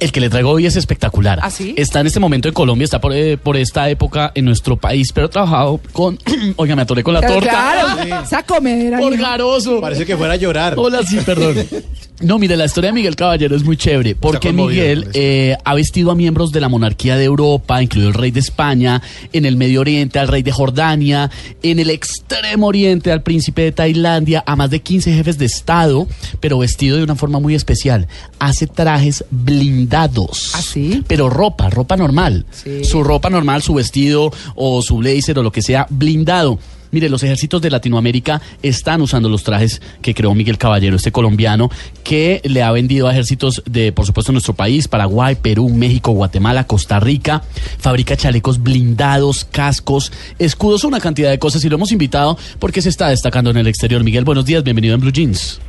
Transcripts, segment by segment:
El que le traigo hoy es espectacular. ¿Ah, sí? Está en este momento en Colombia, está por, eh, por esta época en nuestro país, pero ha trabajado con. Oiga, me atoré con la Pero torta. claro, esa comedera. Por garoso. Parece que fuera a llorar. Hola, sí, perdón. No, mire, la historia de Miguel Caballero es muy chévere, porque conmovido Miguel eh, ha vestido a miembros de la monarquía de Europa, incluido el rey de España, en el Medio Oriente, al rey de Jordania, en el extremo oriente, al príncipe de Tailandia, a más de 15 jefes de Estado, pero vestido de una forma muy especial. Hace trajes blindados. ¿Ah, sí? Pero ropa, ropa normal. Sí. Su ropa normal, su vestido o su blazer o lo que sea, blindado. Mire, los ejércitos de Latinoamérica están usando los trajes que creó Miguel Caballero, este colombiano, que le ha vendido a ejércitos de, por supuesto, nuestro país, Paraguay, Perú, México, Guatemala, Costa Rica. Fabrica chalecos blindados, cascos, escudos, una cantidad de cosas y lo hemos invitado porque se está destacando en el exterior. Miguel, buenos días, bienvenido en Blue Jeans.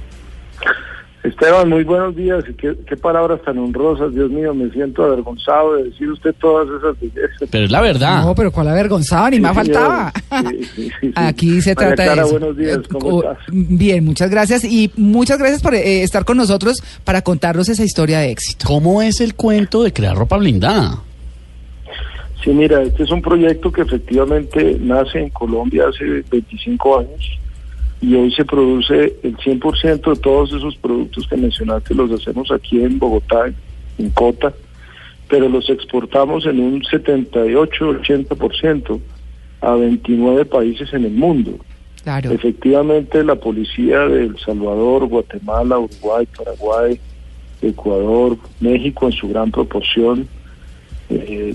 Esteban, muy buenos días. y Qué, qué palabras tan honrosas, Dios mío, me siento avergonzado de decir usted todas esas bellezas. Pero es la verdad. No, pero cuál avergonzado, ni más Sí, faltaba. señor. Sí, sí, sí, sí. Aquí se María trata Clara, de eso. buenos días, ¿cómo Oh, estás? Bien, muchas gracias y muchas gracias por eh, estar con nosotros para contarnos esa historia de éxito. ¿Cómo es el cuento de crear ropa blindada? Sí, mira, este es un proyecto que efectivamente nace en Colombia hace 25 años y hoy se produce el 100% de todos esos productos que mencionaste, los hacemos aquí en Bogotá, en Cota, pero los exportamos en un 78-80% a 29 países en el mundo. Claro. Efectivamente, la policía de El Salvador, Guatemala, Uruguay, Paraguay, Ecuador, México en su gran proporción, eh,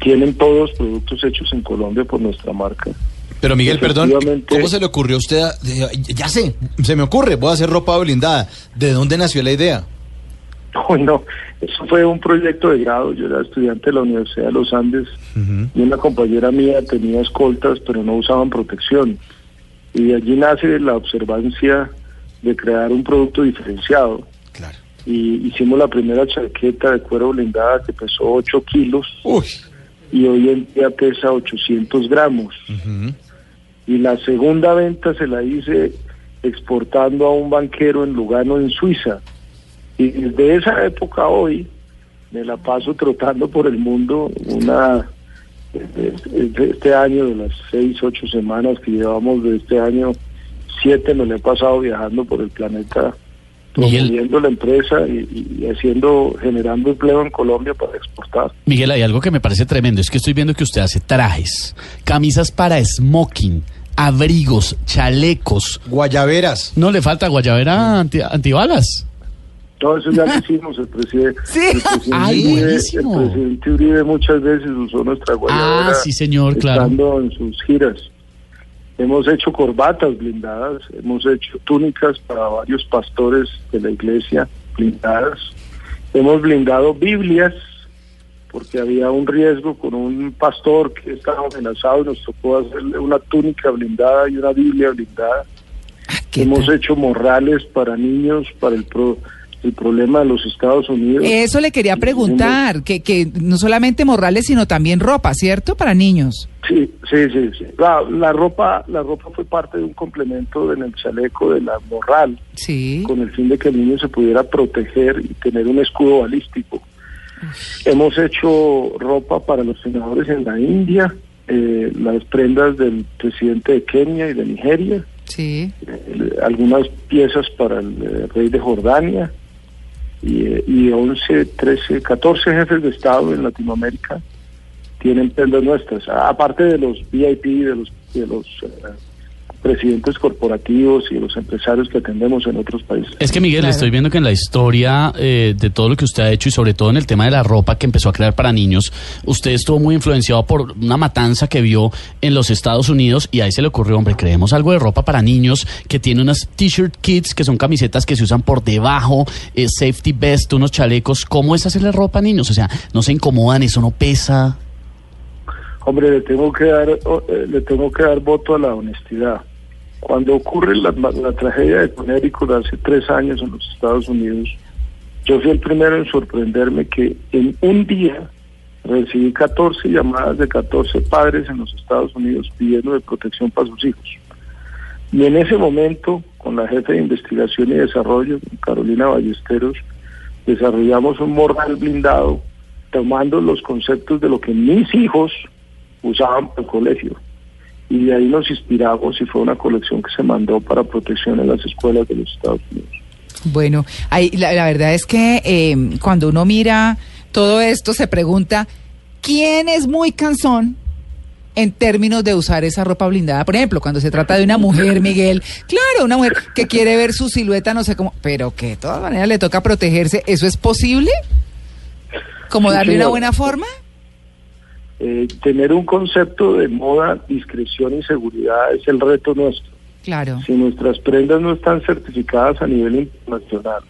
tienen todos productos hechos en Colombia por nuestra marca. Pero Miguel, perdón. ¿cómo se le ocurrió a usted? a- ya sé, se me ocurre, voy a hacer ropa blindada. ¿De dónde nació la idea? Bueno, eso fue un proyecto de grado. Yo era estudiante de la Universidad de los Andes y una compañera mía tenía escoltas, pero no usaban protección. Y de allí nace la observancia de crear un producto diferenciado. Claro. Y hicimos la primera chaqueta de cuero blindada que pesó 8 kilos Uy. Y hoy en día pesa 800 gramos. Y la segunda venta se la hice exportando a un banquero en Lugano, en Suiza. Y desde esa época a hoy me la paso trotando por el mundo una de este año, de las seis, ocho semanas que llevamos de este año, siete me la he pasado viajando por el planeta Miguel. promoviendo la empresa y, y haciendo, generando empleo en Colombia para exportar. Miguel, hay algo que me parece tremendo, es que estoy viendo que usted hace trajes, camisas para smoking, abrigos, chalecos. Guayaberas. No le falta guayabera anti- antibalas. Todo eso ya lo hicimos, el presidente. Sí. El presidente, Ay, Uribe, buenísimo. el presidente Uribe muchas veces usó nuestra guayabera. Ah, sí, señor, claro. Estando en sus giras. Hemos hecho corbatas blindadas, hemos hecho túnicas para varios pastores de la iglesia blindadas. Hemos blindado Biblias, porque había un riesgo con un pastor que estaba amenazado y nos tocó hacerle una túnica blindada y una Biblia blindada. ¿Qué Hemos tal? hecho morrales para niños, para el, pro- el problema de los Estados Unidos. Eso le quería preguntar, que, que no solamente morrales, sino también ropa, ¿cierto? Para niños. Sí, sí, sí. sí. La, la ropa, la ropa fue parte de un complemento en el chaleco de la morral, Sí. con el fin de que el niño se pudiera proteger y tener un escudo balístico. Hemos hecho ropa para los senadores en la India, eh, las prendas del presidente de Kenia y de Nigeria, Sí. eh, algunas piezas para el eh, rey de Jordania y, eh, y 11, 13, 14 jefes de Estado en Latinoamérica tienen prendas nuestras, aparte de los VIP, de los, de los eh, presidentes corporativos y los empresarios que atendemos en otros países. Es que Miguel, Claro. estoy viendo que en la historia eh, de todo lo que usted ha hecho y sobre todo en el tema de la ropa que empezó a crear para niños, usted estuvo muy influenciado por una matanza que vio en los Estados Unidos y ahí se le ocurrió, hombre, creemos algo de ropa para niños que tiene unas t-shirt kits que son camisetas que se usan por debajo, eh, safety vest, unos chalecos. ¿Cómo es hacerle ropa a niños? O sea, no se incomodan, eso no pesa. Hombre, le tengo que dar, oh, eh, le tengo que dar voto a la honestidad. Cuando ocurre la, tragedia de Connecticut hace tres años en los Estados Unidos, yo fui el primero en sorprenderme que en un día recibí 14 llamadas de 14 padres en los Estados Unidos pidiendo de protección para sus hijos. Y en ese momento, con la jefe de investigación y desarrollo, Carolina Ballesteros, desarrollamos un morral blindado tomando los conceptos de lo que mis hijos usaban para el colegio. Y de ahí nos inspiramos y fue una colección que se mandó para protección en las escuelas de los Estados Unidos. Bueno, ahí, la, la verdad es que eh, cuando uno mira todo esto se pregunta, ¿quién es muy cansón en términos de usar esa ropa blindada? Por ejemplo, cuando se trata de una mujer, Miguel, claro, una mujer que quiere ver su silueta, no sé cómo, pero que de todas maneras le toca protegerse, ¿eso es posible? ¿Como darle una buena forma? Eh, tener un concepto de moda, discreción y seguridad es el reto nuestro. Claro. Si nuestras prendas no están certificadas a nivel internacional,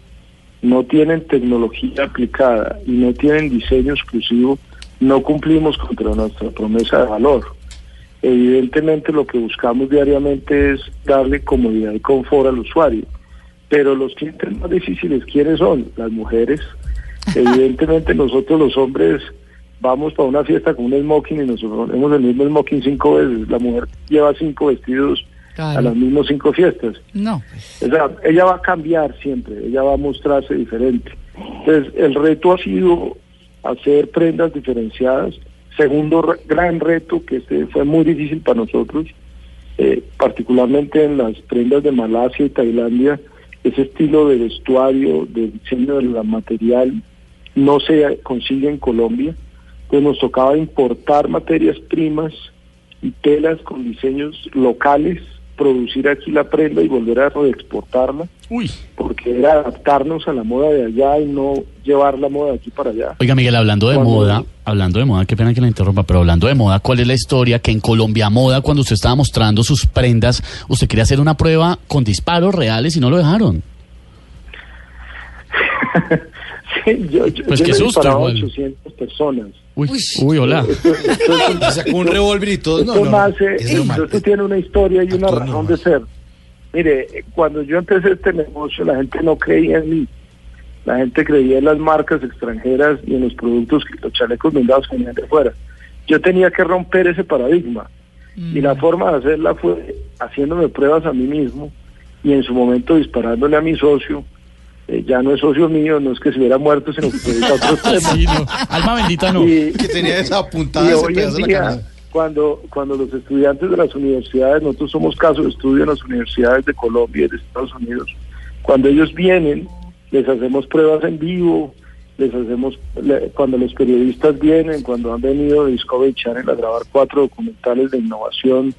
no tienen tecnología aplicada y no tienen diseño exclusivo, no cumplimos contra nuestra promesa de valor. Evidentemente lo que buscamos diariamente es darle comodidad y confort al usuario, pero los clientes más difíciles, ¿quiénes son? Las mujeres. Evidentemente nosotros los hombres vamos para una fiesta con un smoking y nos ponemos el mismo smoking cinco veces. La mujer lleva cinco vestidos a las mismas cinco fiestas. No. O sea, ella va a cambiar siempre, ella va a mostrarse diferente. Entonces, el reto ha sido hacer prendas diferenciadas. Segundo re- gran reto, que este fue muy difícil para nosotros, eh, particularmente en las prendas de Malasia y Tailandia, ese estilo de vestuario, de diseño del material, no se consigue en Colombia. Entonces nos tocaba importar materias primas y telas con diseños locales, producir aquí la prenda y volver a reexportarla, Uy. porque era adaptarnos a la moda de allá y no llevar la moda de aquí para allá. Oiga, Miguel, hablando de Cuando- moda, hablando de moda, qué pena que la interrumpa, pero hablando de moda, ¿cuál es la historia que en Colombia Moda, cuando usted estaba mostrando sus prendas, usted quería hacer una prueba con disparos reales y no lo dejaron? Sí, yo, yo, Pues yo qué susto, a igual. 800 personas. Uy, uy, hola. Esto, esto es un- Sacó un revólver y todo. Esto No, no. es esto, normal. esto tiene una historia y una Actúa razón normal. de ser. Mire, eh, cuando yo empecé este negocio, la gente no creía en mí. La gente creía en las marcas extranjeras y en los productos, que los chalecos blindados que venían de fuera. Yo tenía que romper ese paradigma. Y la forma de hacerla fue haciéndome pruebas a mí mismo y en su momento disparándole a mi socio. Eh, ya no es socio mío, no es que se hubiera muerto, sino que otros temas. Sí, no. Alma bendita no. Y- Que tenía esa puntada y ese hoy en pedazo de la día, cuando, cuando los estudiantes de las universidades, nosotros somos caso de estudio en las universidades de Colombia y de Estados Unidos, cuando ellos vienen, les hacemos pruebas en vivo, les hacemos, le- cuando los periodistas vienen, cuando han venido de Discovery Channel a grabar cuatro documentales de innovación,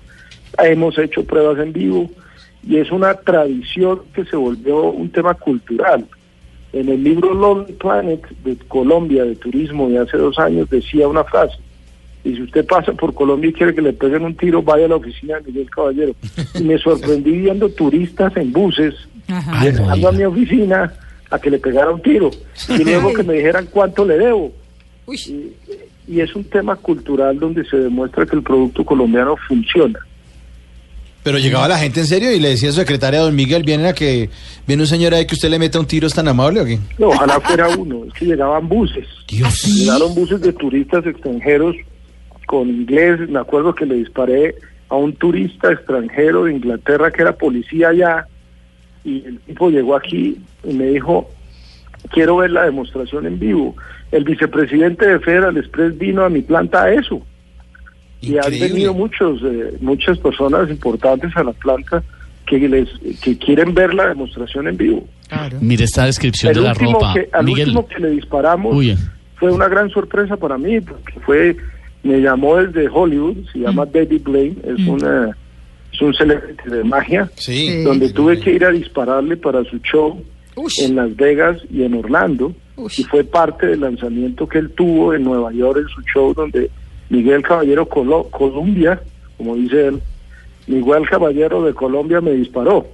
hemos hecho pruebas en vivo y es una tradición que se volvió un tema cultural. En el libro Lonely Planet de Colombia, de turismo, de hace dos años, decía una frase. Y si usted pasa por Colombia y quiere que le peguen un tiro, vaya a la oficina de Miguel Caballero. Y me sorprendí viendo turistas en buses, llegando a mi oficina a que le pegara un tiro. Y luego que me dijeran cuánto le debo. Y, y es un tema cultural donde se demuestra que el producto colombiano funciona. Pero llegaba la gente en serio y le decía a su secretaria, don Miguel, ¿viene a que viene un señor ahí que usted le meta un tiro, es tan amable o qué? No, ojalá fuera uno, es que llegaban buses. Dios. Llegaron buses de turistas extranjeros con inglés. Me acuerdo que le disparé a un turista extranjero de Inglaterra que era policía allá. Y el tipo llegó aquí y me dijo, quiero ver la demostración en vivo. El vicepresidente de Federal Express vino a mi planta a eso. Y han Increíble. venido muchos, eh, muchas personas importantes a la planta que les que quieren ver la demostración en vivo. Claro. Mire esta descripción El de la último ropa. que, al Miguel, último que le disparamos Uy. fue una gran sorpresa para mí, porque fue, me llamó desde Hollywood, se llama David Blaine, es una es un celebrity de magia, Sí. donde tuve que ir a dispararle para su show Ush. en Las Vegas y en Orlando, Ush. y fue parte del lanzamiento que él tuvo en Nueva York en su show donde Miguel Caballero Colo- Colombia, como dice él, Miguel Caballero de Colombia me disparó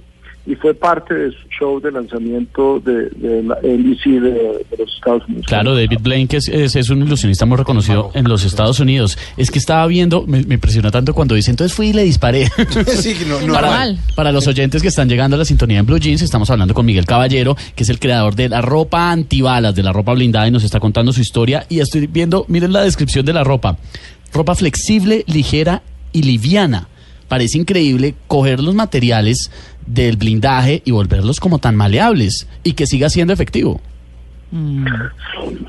y fue parte de su show de lanzamiento de, de la NBC de, de los Estados Unidos. Claro, David Blaine, que es, es- es un ilusionista muy reconocido en los Estados Unidos. Es que estaba viendo, me, me impresiona tanto cuando dice, entonces fui y le disparé. sí, no, no, para, Normal. para los oyentes que están llegando a la sintonía en Blue Jeans, estamos hablando con Miguel Caballero, que es el creador de la ropa antibalas, de la ropa blindada, y nos está contando su historia. Y estoy viendo, miren la descripción de la ropa. Ropa flexible, ligera y liviana. Parece increíble coger los materiales del blindaje y volverlos como tan maleables y que siga siendo efectivo.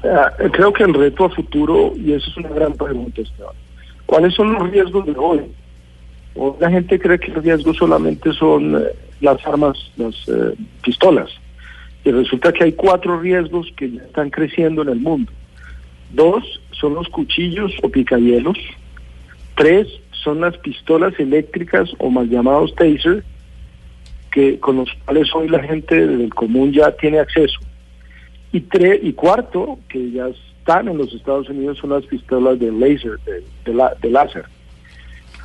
Ah, creo que el reto a futuro, y eso es una gran pregunta, Esteban, ¿cuáles son los riesgos de hoy? La gente cree que los riesgos solamente son eh, las armas, las eh, pistolas. Y resulta que hay cuatro riesgos que ya están creciendo en el mundo. Dos son los cuchillos o picayelos. Tres son las pistolas eléctricas o mal llamados taser, que con los cuales hoy la gente del común ya tiene acceso. Y, tre- y cuarto, que ya están en los Estados Unidos, son las pistolas de láser, de, de la- de láser.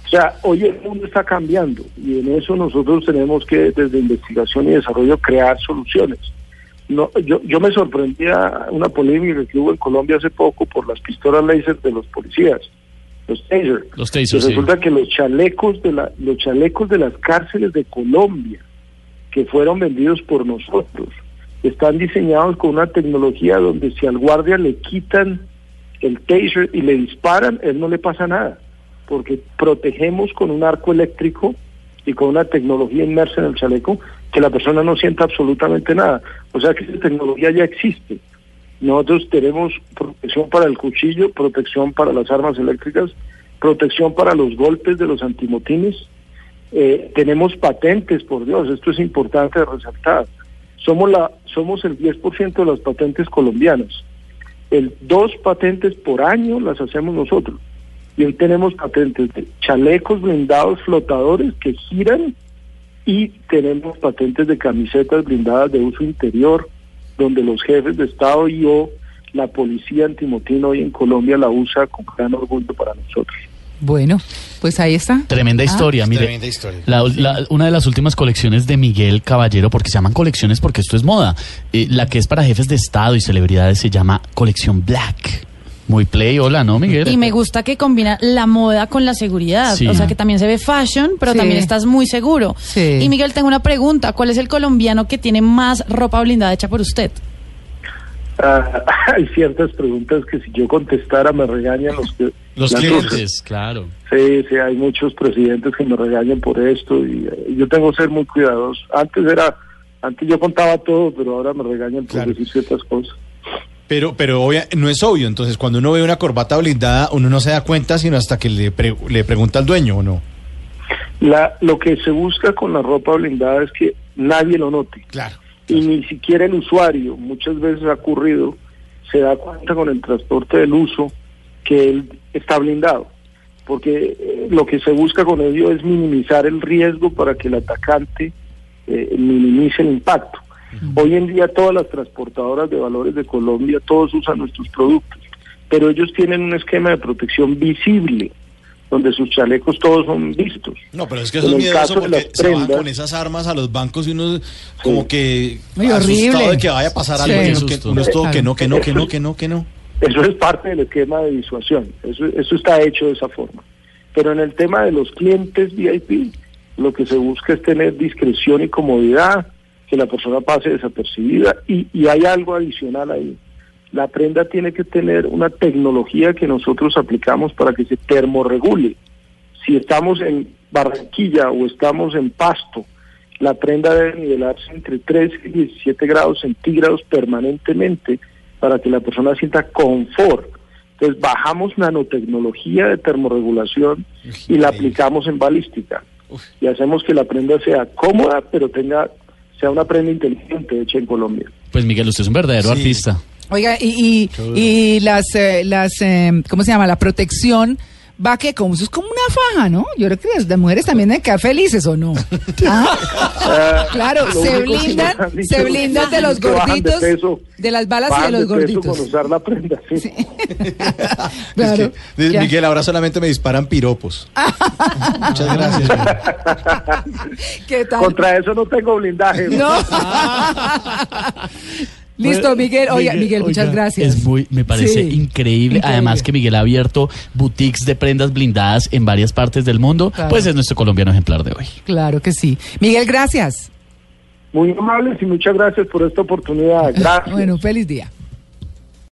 O sea, hoy el mundo está cambiando y en eso nosotros tenemos que, desde investigación y desarrollo, crear soluciones. No, yo, yo me sorprendía una polémica que hubo en Colombia hace poco por las pistolas láser de los policías, los taser. Los sí. resulta que los chalecos de la, los chalecos de las cárceles de Colombia que fueron vendidos por nosotros están diseñados con una tecnología donde si al guardia le quitan el taser y le disparan, él no le pasa nada, porque protegemos con un arco eléctrico y con una tecnología inmersa en el chaleco que la persona no sienta absolutamente nada. O sea que esa tecnología ya existe. Nosotros tenemos protección para el cuchillo, protección para las armas eléctricas, protección para los golpes de los antimotines. Eh, tenemos patentes, por Dios, esto es importante resaltar. Somos, la, somos el 10% de las patentes colombianas. El dos patentes por año las hacemos nosotros. Y hoy tenemos patentes de chalecos blindados flotadores que giran y tenemos patentes de camisetas blindadas de uso interior, donde los jefes de Estado y o la policía antimotín hoy en Colombia la usa con gran orgullo para nosotros. Bueno, pues ahí está. Tremenda Ah, historia, mire. Tremenda historia. La- la- una de las últimas colecciones de Miguel Caballero, porque se llaman colecciones porque esto es moda. eh, la que es para jefes de Estado y celebridades se llama Colección Black. Muy play, hola, ¿no, Miguel? Y me gusta que combina la moda con la seguridad. Sí. O sea que también se ve fashion, pero Sí. también estás muy seguro. Sí. Y Miguel, tengo una pregunta. ¿Cuál es el colombiano que tiene más ropa blindada hecha por usted? Ah, hay ciertas preguntas que si yo contestara me regañan los que Los clientes, claro. Sí, sí, hay muchos presidentes que me regañan por esto y eh, yo tengo que ser muy cuidadoso. Antes era, antes yo contaba todo, pero ahora me regañan por Claro. decir ciertas cosas. Pero, pero obvia- no es obvio. Entonces, cuando uno ve una corbata blindada, uno no se da cuenta sino hasta que le, pre- le pregunta al dueño o no. La, lo que se busca con la ropa blindada es que nadie lo note. Claro. Y ni siquiera el usuario, muchas veces ha ocurrido, se da cuenta con el transporte del uso que él está blindado, porque eh, lo que se busca con ello es minimizar el riesgo para que el atacante eh, minimice el impacto. Hoy en día todas las transportadoras de valores de Colombia, todos usan nuestros productos, pero ellos tienen un esquema de protección visible, donde sus chalecos todos son vistos. No, pero es que En eso es miedoso porque se van con esas armas a los bancos y uno como que Muy asustado horrible. de que vaya a pasar Sí. algo. Qué uno que- uno es todo que no, que no, que no, que no, que no. Eso es parte del esquema de disuasión. Eso, eso está hecho de esa forma. Pero en el tema de los clientes VIP, lo que se busca es tener discreción y comodidad, que la persona pase desapercibida. Y, y hay algo adicional ahí. La prenda tiene que tener una tecnología que nosotros aplicamos para que se termorregule. Si estamos en Barranquilla o estamos en Pasto, la prenda debe nivelarse entre 3 y 17 grados centígrados permanentemente para que la persona sienta confort. Entonces bajamos nanotecnología de termorregulación y la aplicamos en balística. Y hacemos que la prenda sea cómoda, pero tenga sea una prenda inteligente hecha en Colombia. Pues Miguel, usted es un verdadero Sí. artista. Oiga, y, y, y las, eh, las eh, ¿cómo se llama? La protección va que como eso es como una faja, ¿no? Yo creo que las mujeres también deben quedar felices o no. Ah, claro, se blindan, dicho se blindan de los bajan de gorditos, peso. de las balas y de los peso gorditos. con usar la prenda, sí. Claro, Es que, de-. Miguel, ahora solamente me disparan piropos. Muchas gracias. ¿Qué tal? Contra eso no tengo blindaje. No. Listo, Miguel. Oiga, Miguel, muchas oiga, gracias. Es muy, me parece Sí, increíble. Además que Miguel ha abierto boutiques de prendas blindadas en varias partes del mundo. Claro. Pues es nuestro colombiano ejemplar de hoy. Claro que sí. Miguel, gracias. Muy amables y muchas gracias por esta oportunidad. Gracias. Bueno, un feliz día.